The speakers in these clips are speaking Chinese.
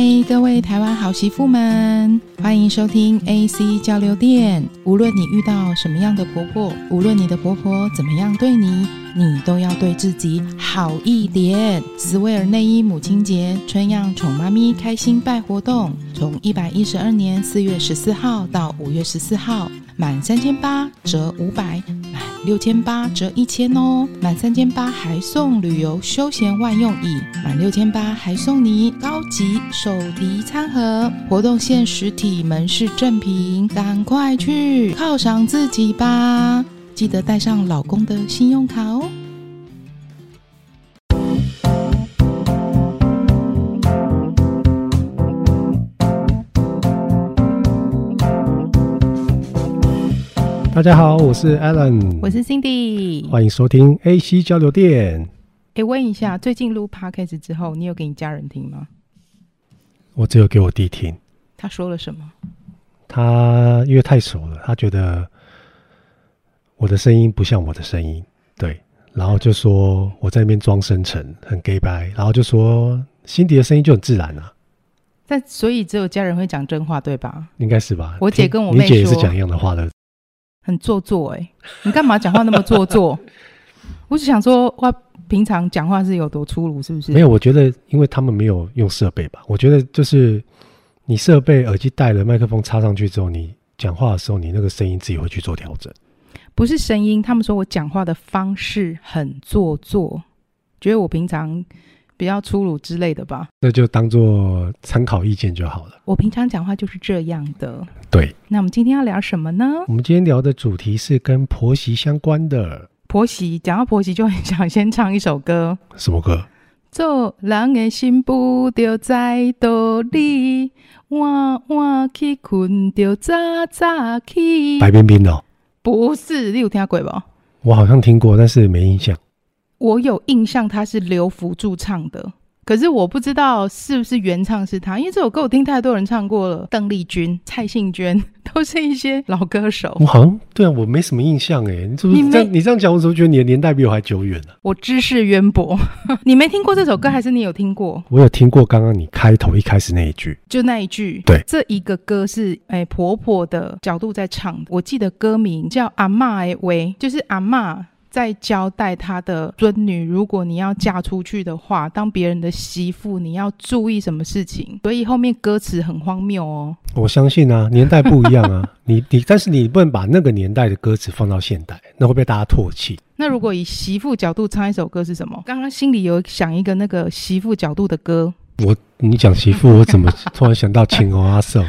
嗨，各位台湾好媳妇们，欢迎收听 AC 交流电。无论你遇到什么样的婆婆，无论你的婆婆怎么样对你，你都要对自己好一点。斯威尔内衣母亲节春样宠妈咪开心拜活动，从一百一十二年四月十四号到五月十四号，满三千八折五百，满六千八折一千哦。满三千八还送旅游休闲万用椅，满六千八还送你高级手提餐盒。活动限实体门市正品，赶快去犒赏自己吧！记得带上老公的信用卡哦。大家好，我是 Alan，我是 Cindy，欢迎收听 AC 交流电。哎，问一下，最近录 Podcast 之后，你有给你家人听吗？我只有给我弟听。他说了什么？他因为太熟了，他觉得。我的声音不像我的声音，对，然后就说我在那边装深沉，很 gay 白，然后就说辛迪的声音就很自然啊。但所以只有家人会讲真话，对吧？应该是吧。我姐跟我妹说，你姐也是讲一样的话的，很做作哎、欸，你干嘛讲话那么做作？我只想说，哇，平常讲话是有多粗鲁，是不是？没有，我觉得因为他们没有用设备吧。我觉得就是你设备耳机戴了，麦克风插上去之后，你讲话的时候，你那个声音自己会去做调整。不是声音，他们说我讲话的方式很做作，觉得我平常比较粗鲁之类的吧？那就当做参考意见就好了。我平常讲话就是这样的。对，那我们今天要聊什么呢？我们今天聊的主题是跟婆媳相关的。婆媳，讲到婆媳，就很想先唱一首歌。什么歌？做人的心不着在道理，晚晚去困着早早起。白冰冰的哦。不是，你有听过不？我好像听过，但是没印象。我有印象，他是刘福柱唱的，可是我不知道是不是原唱是他，因为这首歌我听太多人唱过了，邓丽君、蔡幸娟都是一些老歌手。我好像对啊，我没什么印象哎。你是不是这样？你这样讲，我怎么觉得你的年代比我还久远呢？我知识渊博，你没听过这首歌，还是你有听过？我有听过刚刚你开头一开始那一句，就那一句。对，这一个歌是哎、欸、婆婆的角度在唱的，我记得歌名叫《阿嬷哎喂》，就是阿嬷。在交代他的孙女，如果你要嫁出去的话，当别人的媳妇，你要注意什么事情？所以后面歌词很荒谬哦。我相信啊，年代不一样啊，你你，但是你不能把那个年代的歌词放到现代，那会被大家唾弃。那如果以媳妇角度唱一首歌是什么？刚刚心里有想一个那个媳妇角度的歌。我你讲媳妇，我怎么突然想到青蚵阿寿？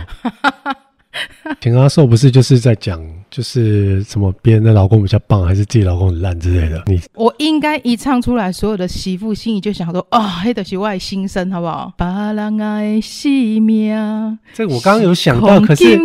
田阿寿不是就是在讲，就是什么别人的老公比较棒，还是自己老公很烂之类的？你我应该一唱出来，所有的媳妇心里就想说：啊、哦，黑的是我的心声，好不好？把人爱惜命，这个我刚刚有想到，可是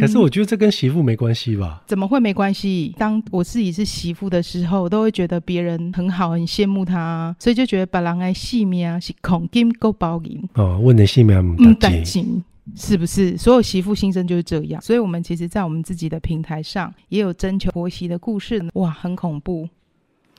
可是我觉得这跟媳妇没关系吧？怎么会没关系？当我自己是媳妇的时候，我都会觉得别人很好，很羡慕他，所以就觉得把人爱惜命是恐金够包银哦，问的姓名不担心。是不是所有媳妇心声就是这样？所以，我们其实，在我们自己的平台上也有征求婆媳的故事。哇，很恐怖！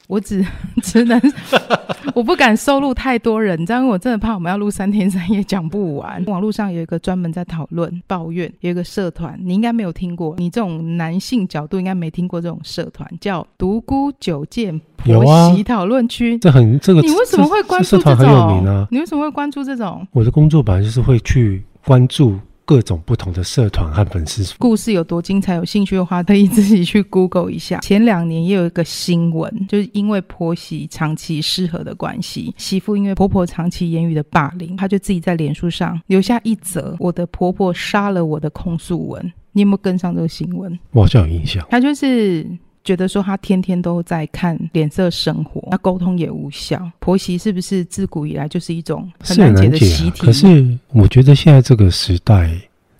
我只 只能，我不敢收录太多人，这样我真的怕我们要录三天三夜讲不完。网络上有一个专门在讨论抱怨，有一个社团，你应该没有听过。你这种男性角度应该没听过这种社团，叫“独孤九剑婆媳讨论区”。这很这个，你为什么会关注这种？社团很有名啊？你为什么会关注这种？我的工作本来就是会去。关注各种不同的社团和粉丝，故事有多精彩？有兴趣的话，可以自己去 Google 一下。前两年也有一个新闻，就是因为婆媳长期失和的关系，媳妇因为婆婆长期言语的霸凌，她就自己在脸书上留下一则“我的婆婆杀了我的”控诉文。你有没有跟上这个新闻？我好像有印象。她就是。觉得说他天天都在看脸色生活，那沟通也无效。婆媳是不是自古以来就是一种很难解的习题？可是我觉得现在这个时代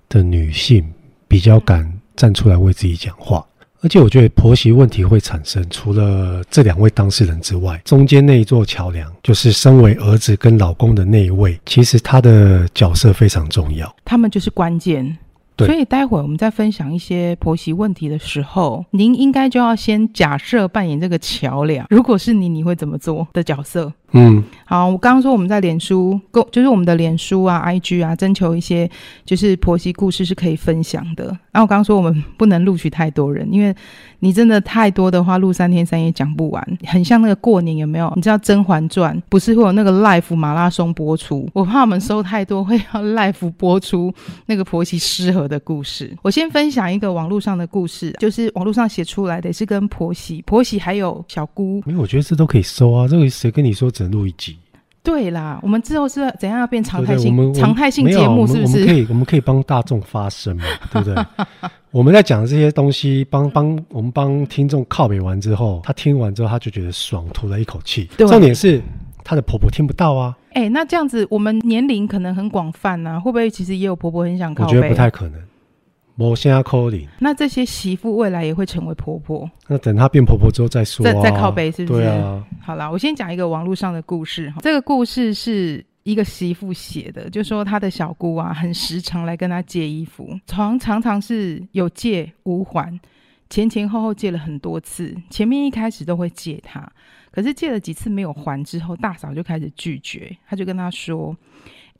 的女性比较敢站出来为自己讲话，而且我觉得婆媳问题会产生，除了这两位当事人之外，中间那一座桥梁就是身为儿子跟老公的那一位，其实他的角色非常重要，他们就是关键。所以待会我们在分享一些婆媳问题的时候，您应该就要先假设扮演这个桥梁。如果是你，你会怎么做的角色？嗯，好，我刚刚说我们在脸书，就是我们的脸书啊、IG 啊，征求一些就是婆媳故事是可以分享的。然后我刚刚说我们不能录取太多人，因为你真的太多的话，录三天三夜讲不完，很像那个过年有没有？你知道《甄嬛传》不是会有那个 live 马拉松播出？我怕我们收太多，会要 live 播出那个婆媳失和的故事。我先分享一个网络上的故事，就是网络上写出来的，也是跟婆媳、婆媳还有小姑。没有我觉得这都可以收啊，这个谁跟你说？只录一集，对啦，我们之后是怎样要变常态性？对对常态性节目是不是？我们可以，我们可以帮大众发声嘛，对不对？我们在讲这些东西，帮帮我们帮听众靠北完之后，他听完之后他就觉得爽，吐了一口气。重点是他的婆婆听不到啊。哎、欸，那这样子，我们年龄可能很广泛啊，会不会其实也有婆婆很想靠北？我觉得不太可能。我现在扣零，那这些媳妇未来也会成为婆婆？那等她变婆婆之后再说、啊。再再靠背是不是？对啊。好啦，我先讲一个网络上的故事。这个故事是一个媳妇写的，就说她的小姑啊，很时常来跟她借衣服，常常常是有借无还，前前后后借了很多次。前面一开始都会借她，可是借了几次没有还之后，大嫂就开始拒绝，她就跟她说。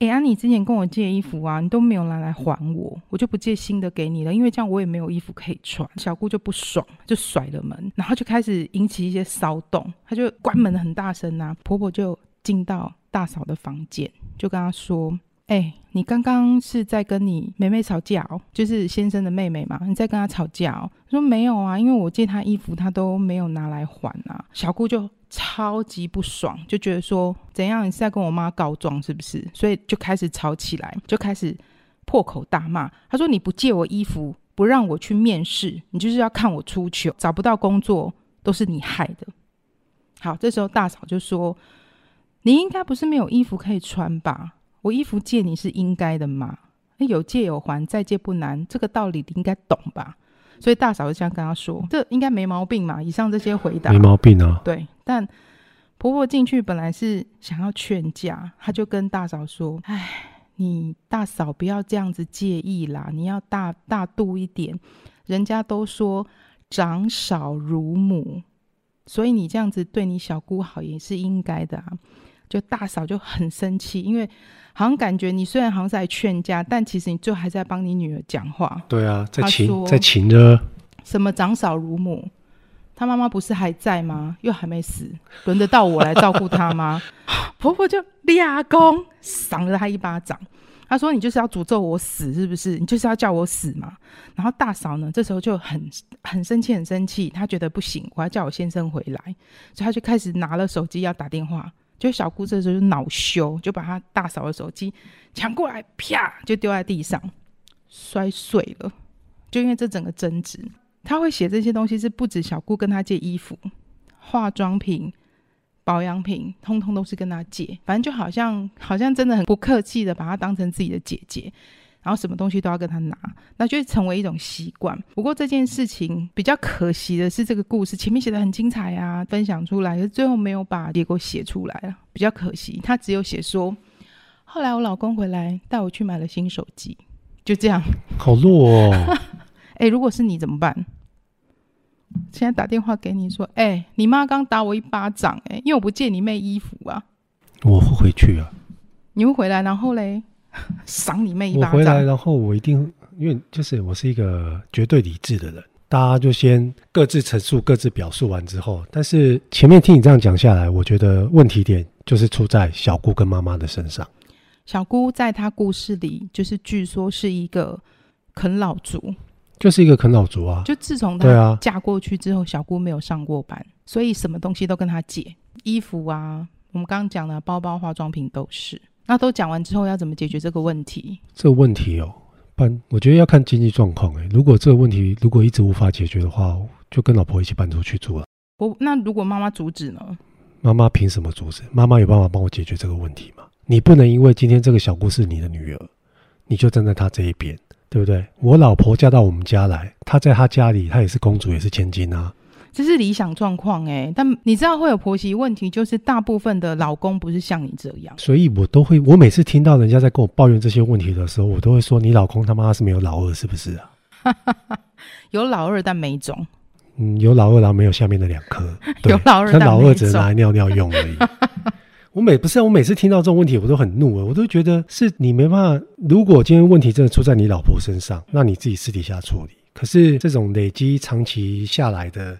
哎呀，啊、你之前跟我借衣服啊，你都没有拿来还我，我就不借新的给你了，因为这样我也没有衣服可以穿。小姑就不爽，就甩了门，然后就开始引起一些骚动，她就关门很大声、啊。婆婆就进到大嫂的房间，就跟她说：“哎、你刚刚是在跟你妹妹吵架哦，就是先生的妹妹嘛，你在跟她吵架哦？”说没有啊，因为我借她衣服，她都没有拿来还啊。小姑就。超级不爽，就觉得说怎样？你是在跟我妈告状是不是？所以就开始吵起来，就开始破口大骂。她说：“你不借我衣服，不让我去面试，你就是要看我出糗，找不到工作都是你害的。”好，这时候大嫂就说：“你应该不是没有衣服可以穿吧？我衣服借你是应该的嘛？有借有还，再借不难，这个道理你应该懂吧？”所以大嫂就这样跟他说：“这应该没毛病嘛。”以上这些回答没毛病啊。对。但婆婆进去本来是想要劝架，她就跟大嫂说：“哎，你大嫂不要这样子介意啦，你要大大度一点。人家都说长嫂如母，所以你这样子对你小姑好也是应该的啊。”就大嫂就很生气，因为好像感觉你虽然好像在劝架，但其实你最后还在帮你女儿讲话。对啊，在请在请着什么长嫂如母。她妈妈不是还在吗？又还没死，轮得到我来照顾她吗？婆婆就俩公赏了她一巴掌。她说：“你就是要诅咒我死，是不是？你就是要叫我死嘛？”然后大嫂呢，这时候就很很生气，很生气。她觉得不行，我要叫我先生回来，所以她就开始拿了手机要打电话。就小姑这时候就恼羞，就把她大嫂的手机抢过来，啪就丢在地上，摔碎了。就因为这整个争执。她会写这些东西，是不止小姑跟她借衣服、化妆品、保养品，通通都是跟她借。反正就好像好像真的很不客气的把她当成自己的姐姐，然后什么东西都要跟他拿，那就会成为一种习惯。不过这件事情比较可惜的是，这个故事前面写的很精彩啊，分享出来，可是最后没有把结果写出来了，比较可惜。他只有写说，后来我老公回来带我去买了新手机，就这样。好弱哦。哎，如果是你怎么办？现在打电话给你说，哎，你妈刚打我一巴掌，哎，因为我不借你妹衣服啊。我会回去啊。你会回来，然后嘞，赏你妹一巴掌。我回来，然后我一定，因为就是我是一个绝对理智的人，大家就先各自陈述、各自表述完之后，但是前面听你这样讲下来，我觉得问题点就是出在小姑跟妈妈的身上。小姑在她故事里，就是据说是一个啃老族。就是一个啃老族啊！就自从她嫁过去之后，啊、小姑没有上过班，所以什么东西都跟她借，衣服啊，我们刚刚讲的包包、化妆品都是。那都讲完之后，要怎么解决这个问题？这个问题哦，搬，我觉得要看经济状况诶。如果这个问题如果一直无法解决的话，就跟老婆一起搬出去住了。我那如果妈妈阻止呢？妈妈凭什么阻止？妈妈有办法帮我解决这个问题吗？你不能因为今天这个小姑是你的女儿，你就站在她这一边。对不对？我老婆嫁到我们家来，她在她家里，她也是公主，也是千金啊。这是理想状况哎，但你知道会有婆媳问题，就是大部分的老公不是像你这样。所以我都会，我每次听到人家在跟我抱怨这些问题的时候，我都会说：你老公他妈是没有老二，是不是啊？有老二但没种。嗯，有老二然后没有下面的两颗。有老二，但老二只能拿来尿尿用而已。我每不是、啊、我每次听到这种问题，我都很怒啊，我都觉得是你没办法。如果今天问题真的出在你老婆身上，那你自己私底下处理。可是这种累积长期下来的，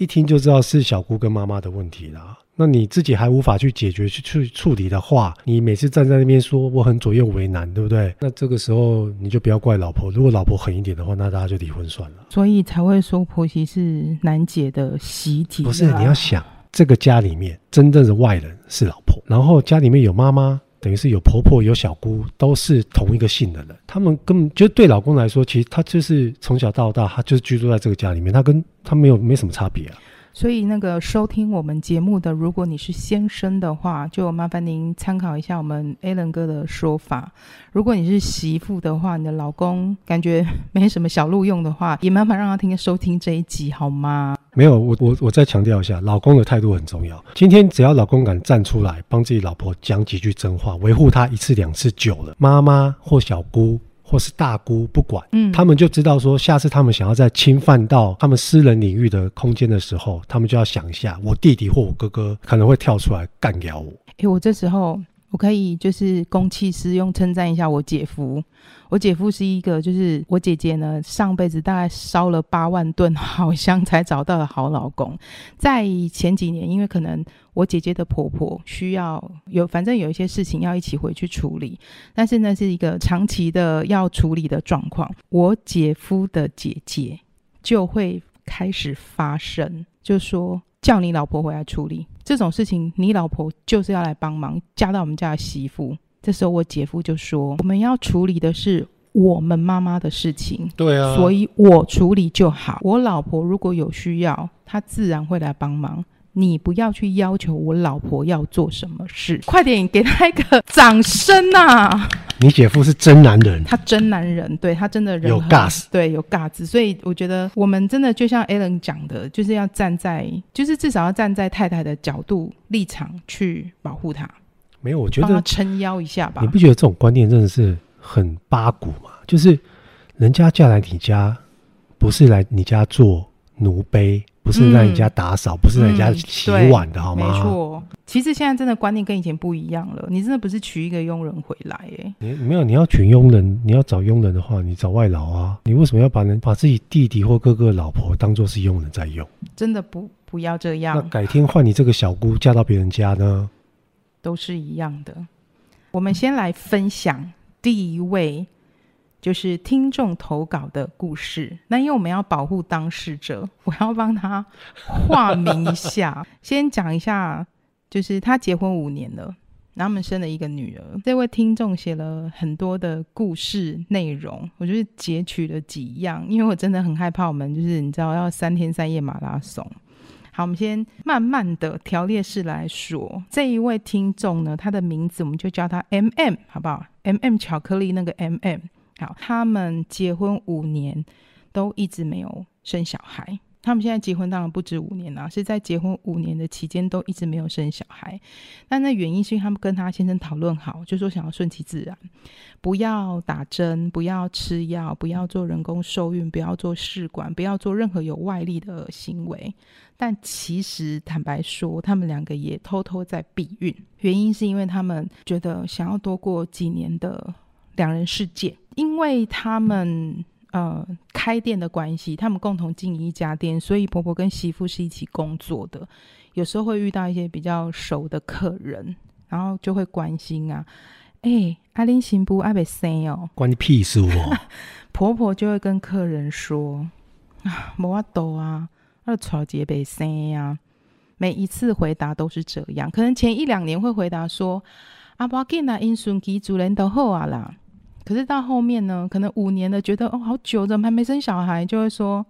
一听就知道是小姑跟妈妈的问题啦。那你自己还无法去解决、去去处理的话，你每次站在那边说我很左右为难，对不对？那这个时候你就不要怪老婆。如果老婆狠一点的话，那大家就离婚算了。所以才会说婆媳是难解的习题。不是，你要想这个家里面真正的外人是老婆，然后家里面有妈妈，等于是有婆婆、有小姑，都是同一个姓的人。他们根本就对老公来说，其实他就是从小到大，他就是居住在这个家里面，他跟他没有没什么差别啊。所以，那个收听我们节目的，如果你是先生的话，就麻烦您参考一下我们 Alan 哥的说法；如果你是媳妇的话，你的老公感觉 没什么小路用的话，也麻烦让他听收听这一集好吗？没有，我我我再强调一下，老公的态度很重要。今天只要老公敢站出来帮自己老婆讲几句真话，维护她一次两次久了，妈妈或小姑。或是大姑不管，嗯，他们就知道说，下次他们想要再侵犯到他们私人领域的空间的时候，他们就要想一下，我弟弟或我哥哥可能会跳出来干掉我。诶，我这时候。我可以就是公器私用，称赞一下我姐夫。我姐夫是一个，就是我姐姐呢，上辈子大概烧了八万吨好香才找到的好老公。在前几年，因为可能我姐姐的婆婆需要有，反正有一些事情要一起回去处理，但是呢，是一个长期的要处理的状况。我姐夫的姐姐就会开始发声，就说。叫你老婆回来处理这种事情，你老婆就是要来帮忙，嫁到我们家的媳妇。这时候我姐夫就说：“我们要处理的是我们妈妈的事情，对啊，所以我处理就好。我老婆如果有需要，她自然会来帮忙。”你不要去要求我老婆要做什么事，快点给他一个掌声啊！你姐夫是真男人，他真男人，对，他真的人有 gas，对，有 gas。所以我觉得我们真的就像 Alan 讲的，就是要站在，就是至少要站在太太的角度立场去保护她。没有，我觉得撑腰一下吧。你不觉得这种观念真的是很八股吗？就是人家嫁来你家，不是来你家做奴婢。不是让人家打扫，嗯、不是让人家洗碗的，嗯、好吗？没错，其实现在真的观念跟以前不一样了。你真的不是娶一个佣人回来，哎，你没有，你要娶佣人，你要找佣人的话，你找外劳啊。你为什么要把人把自己弟弟或哥哥的老婆当做是佣人在用？真的不不要这样。那改天换你这个小姑嫁到别人家呢？都是一样的。我们先来分享第一位。就是听众投稿的故事，那因为我们要保护当事者，我要帮他化名一下。先讲一下，就是他结婚五年了，然后他们生了一个女儿。这位听众写了很多的故事内容，我就是截取了几样，因为我真的很害怕我们就是你知道要三天三夜马拉松。好，我们先慢慢的条列式来说。这一位听众呢，他的名字我们就叫他 M M，好不好？M M 巧克力那个 M M。他们结婚五年，都一直没有生小孩。他们现在结婚当然不止五年了，是在结婚五年的期间都一直没有生小孩。但那原因是因为他们跟他先生讨论好，就说想要顺其自然，不要打针，不要吃药，不要做人工受孕，不要做试管，不要做任何有外力的行为。但其实坦白说，他们两个也偷偷在避孕，原因是因为他们觉得想要多过几年的两人世界。因为他们呃开店的关系，他们共同经营一家店，所以婆婆跟媳妇是一起工作的。有时候会遇到一些比较熟的客人，然后就会关心啊，哎、欸，阿玲行不阿北生哦，关你屁事哦。婆婆就会跟客人说啊，没法度啊，那超级被生呀。每一次回答都是这样，可能前一两年会回答说，阿爸给那因顺其主人都好啊啦。可是到后面呢，可能五年了，觉得哦好久，怎么还没生小孩？就会说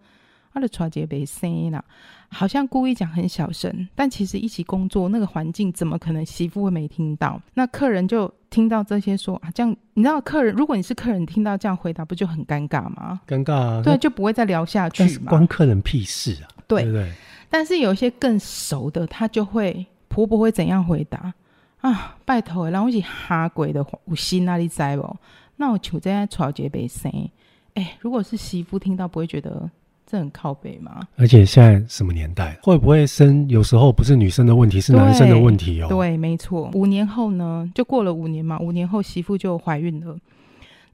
他的传姐没生了，好像故意讲很小声，但其实一起工作那个环境，怎么可能媳妇会没听到？那客人就听到这些说啊，这样你知道客人，如果你是客人，听到这样回答，不就很尴尬吗？尴尬啊，对，就不会再聊下去嘛。关客人屁事啊，对，对不对？但是有一些更熟的，他就会婆婆会怎样回答啊？拜托，然后一起哈鬼的有心那里在不？那我求在吵结被生，哎，如果是媳妇听到，不会觉得这很靠北吗？而且现在什么年代，会不会生？有时候不是女生的问题，是男生的问题哦。对，没错。五年后呢，就过了五年嘛。五年后媳妇就怀孕了。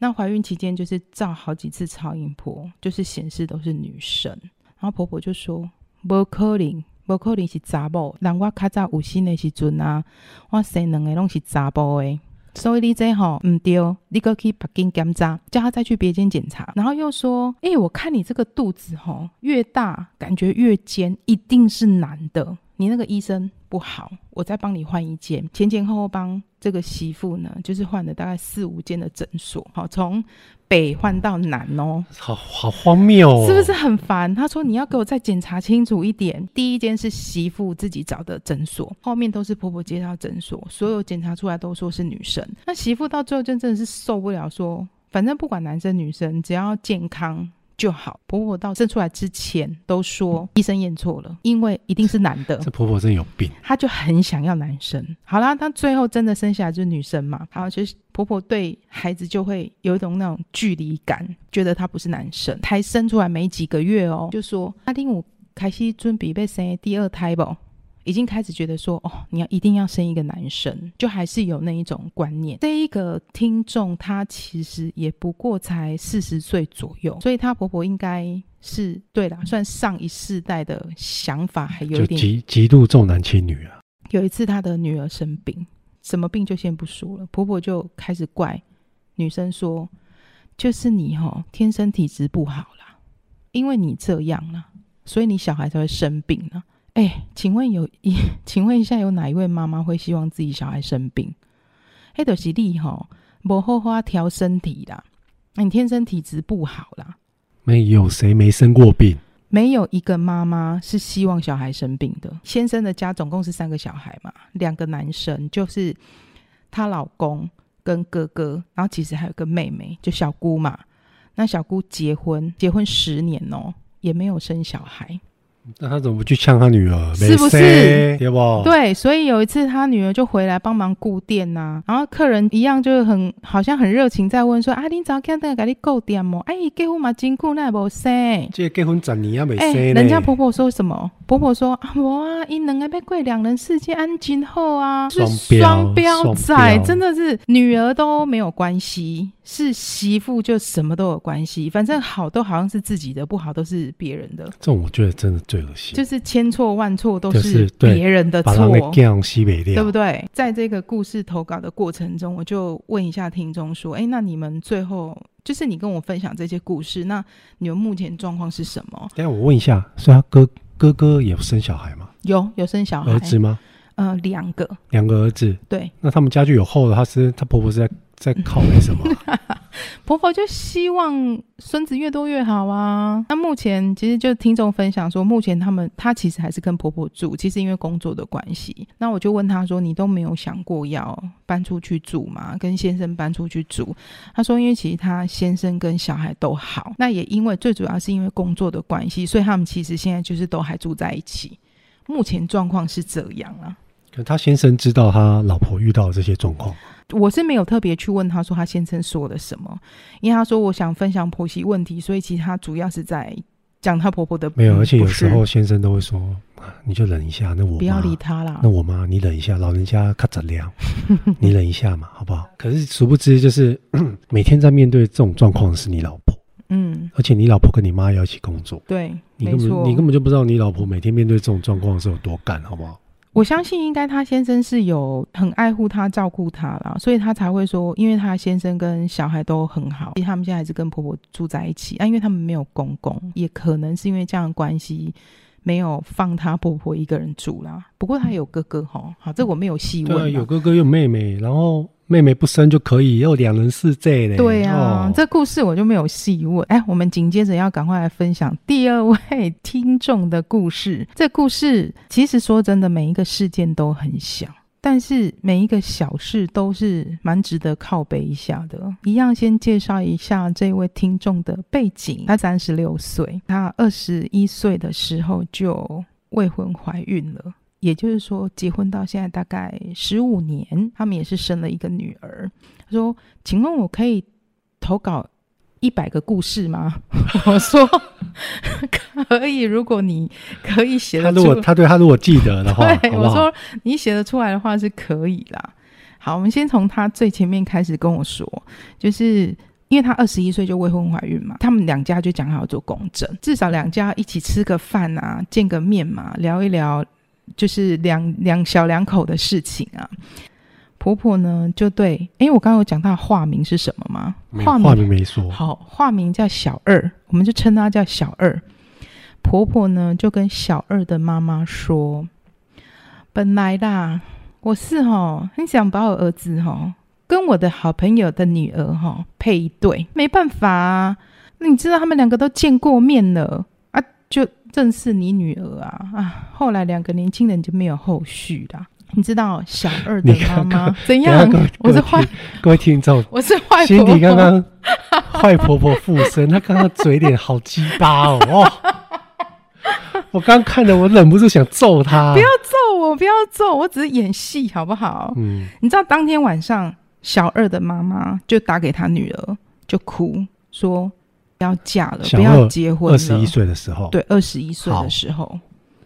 那怀孕期间就是照好几次超音波，就是显示都是女生。然后婆婆就说：“不可能，不可能是查某。人我较早有生的时阵啊，我生两个拢是查甫的。”所以你这吼唔对，你个去北京检查，叫他再去别间检查，然后又说，哎、我看你这个肚子吼越大，感觉越尖，一定是男的。你那个医生不好，我再帮你换一间。前前后后帮这个媳妇呢，就是换了大概四五间的诊所，好，从北换到南哦，好好荒谬哦，是不是很烦？他说你要给我再检查清楚一点。第一间是媳妇自己找的诊所，后面都是婆婆介绍诊所，所有检查出来都说是女生。那媳妇到最后就真的是受不了，说反正不管男生女生，只要健康。就好，婆婆到生出来之前都说医生验错了，因为一定是男的。这婆婆真有病，她就很想要男生。好啦，她最后真的生下来就是女生嘛。好，其实婆婆对孩子就会有一种那种距离感，觉得他不是男生。才生出来没几个月哦，就说阿丁我开始准备要生第二胎不？已经开始觉得说，哦，你要一定要生一个男生，就还是有那一种观念。这一个听众她其实也不过才四十岁左右，所以她婆婆应该是对啦，算上一世代的想法还有一点极极度重男轻女啊。有一次她的女儿生病，什么病就先不说了，婆婆就开始怪女生说，就是你哦天生体质不好啦，因为你这样啦，所以你小孩才会生病呢。哎、欸，请问有一，请问一下，有哪一位妈妈会希望自己小孩生病？哎，都是你吼，无好好调身体啦，你天生体质不好啦。没有谁没生过病，没有一个妈妈是希望小孩生病的。先生的家总共是三个小孩嘛，两个男生，就是她老公跟哥哥，然后其实还有个妹妹，就小姑嘛。那小姑结婚，结婚十年哦、喔，也没有生小孩。那他怎么不去呛他女儿？是不是？对不？对，所以有一次他女儿就回来帮忙顾店呐、啊，然后客人一样就是很好像很热情在问说：“啊，你早看那个给你顾店么？哎，结婚嘛真久，那也没生。这结婚十年也没生、欸。人家婆婆说什么？婆婆说：啊，我啊，因两个要过两人世界，安今后啊，是双标仔，真的是女儿都没有关系。”是媳妇就什么都有关系，反正好都好像是自己的，不好都是别人的。这种我觉得真的最恶心，就是千错万错都是别人的错，对不对？在这个故事投稿的过程中，我就问一下听众说：“哎，那你们最后就是你跟我分享这些故事，那你们目前状况是什么？”等下我问一下，是他哥哥哥也有生小孩吗？有有生小孩，儿子吗？呃，两个，两个儿子。对，那他们家就有后了。他是他婆婆是在。在考虑什么？婆婆就希望孙子越多越好啊。那目前其实就听众分享说，目前他们他其实还是跟婆婆住，其实因为工作的关系。那我就问他说：“你都没有想过要搬出去住吗？跟先生搬出去住？”他说：“因为其实他先生跟小孩都好，那也因为最主要是因为工作的关系，所以他们其实现在就是都还住在一起。目前状况是这样啊。可他先生知道他老婆遇到这些状况。”我是没有特别去问他说他先生说了什么，因为他说我想分享婆媳问题，所以其实他主要是在讲他婆婆的。没有，而且有时候先生都会说，你就忍一下，那我不要理他啦。那我妈你忍一下，老人家卡着凉，你忍一下嘛，好不好？可是殊不知，就是 每天在面对这种状况的是你老婆，嗯，而且你老婆跟你妈要一起工作，对，你根本你根本就不知道你老婆每天面对这种状况是有多干，好不好？我相信应该他先生是有很爱护他、照顾他啦，所以他才会说，因为他先生跟小孩都很好，他们现在还是跟婆婆住在一起啊，因为他们没有公公，也可能是因为这样的关系，没有放他婆婆一个人住啦。不过他有哥哥哈，好，这我没有细问。对，有哥哥有妹妹，然后。妹妹不生就可以，又两人世界嘞。对啊，哦、这故事我就没有细问。哎，我们紧接着要赶快来分享第二位听众的故事。这故事其实说真的，每一个事件都很小，但是每一个小事都是蛮值得靠背一下的。一样，先介绍一下这位听众的背景。他三十六岁，他二十一岁的时候就未婚怀孕了。也就是说，结婚到现在大概十五年，他们也是生了一个女儿。他说：“请问我可以投稿一百个故事吗？我说 可以，如果你可以写得出，他如果他对他如果记得的话，对，我说你写得出来的话是可以啦。好，我们先从他最前面开始跟我说，就是因为他二十一岁就未婚怀孕嘛，他们两家就讲好要做公证，至少两家一起吃个饭啊，见个面嘛，聊一聊，就是两两小两口的事情啊。婆婆呢就对，哎，我刚刚有讲她化名是什么吗？化名，化名没说。好，化名叫小二，我们就称她叫小二。婆婆呢就跟小二的妈妈说：“本来啦，我是哦很想把我儿子哦跟我的好朋友的女儿哦配一对，没办法啊，那你知道他们两个都见过面了啊，就正是你女儿啊啊，后来两个年轻人就没有后续啦。”你知道小二的妈妈怎样？我是坏，各位听众，我是坏。心里刚刚坏婆婆附身，她刚刚嘴脸好鸡巴哦！哦 我刚看的，我忍不住想揍她。不要揍我，不要揍，我只是演戏，好不好？嗯。你知道当天晚上，小二的妈妈就打给她女儿，就哭说要嫁了，不要结婚。二十一岁的时候，对，二十一岁的时候。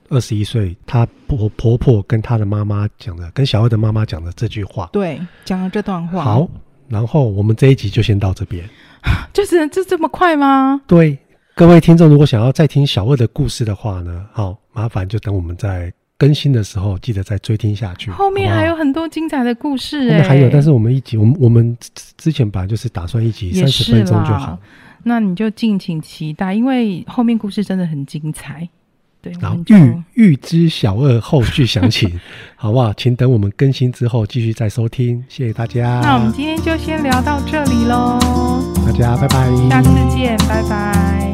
二十一岁，她婆婆婆跟她的妈妈讲的，跟小二的妈妈讲的这句话，对，讲了这段话。好，然后我们这一集就先到这边，就是就这么快吗？对，各位听众，如果想要再听小二的故事的话呢，好，麻烦就等我们在更新的时候，记得再追听下去。后面还有很多精彩的故事，还有，但是我们一集，我们我们之前本来就是打算一集三十分钟就好，那你就敬请期待，因为后面故事真的很精彩。对，然后预预知小二后续详情，好不好？请等我们更新之后继续再收听，谢谢大家。那我们今天就先聊到这里喽，大家拜拜，下次见，拜拜。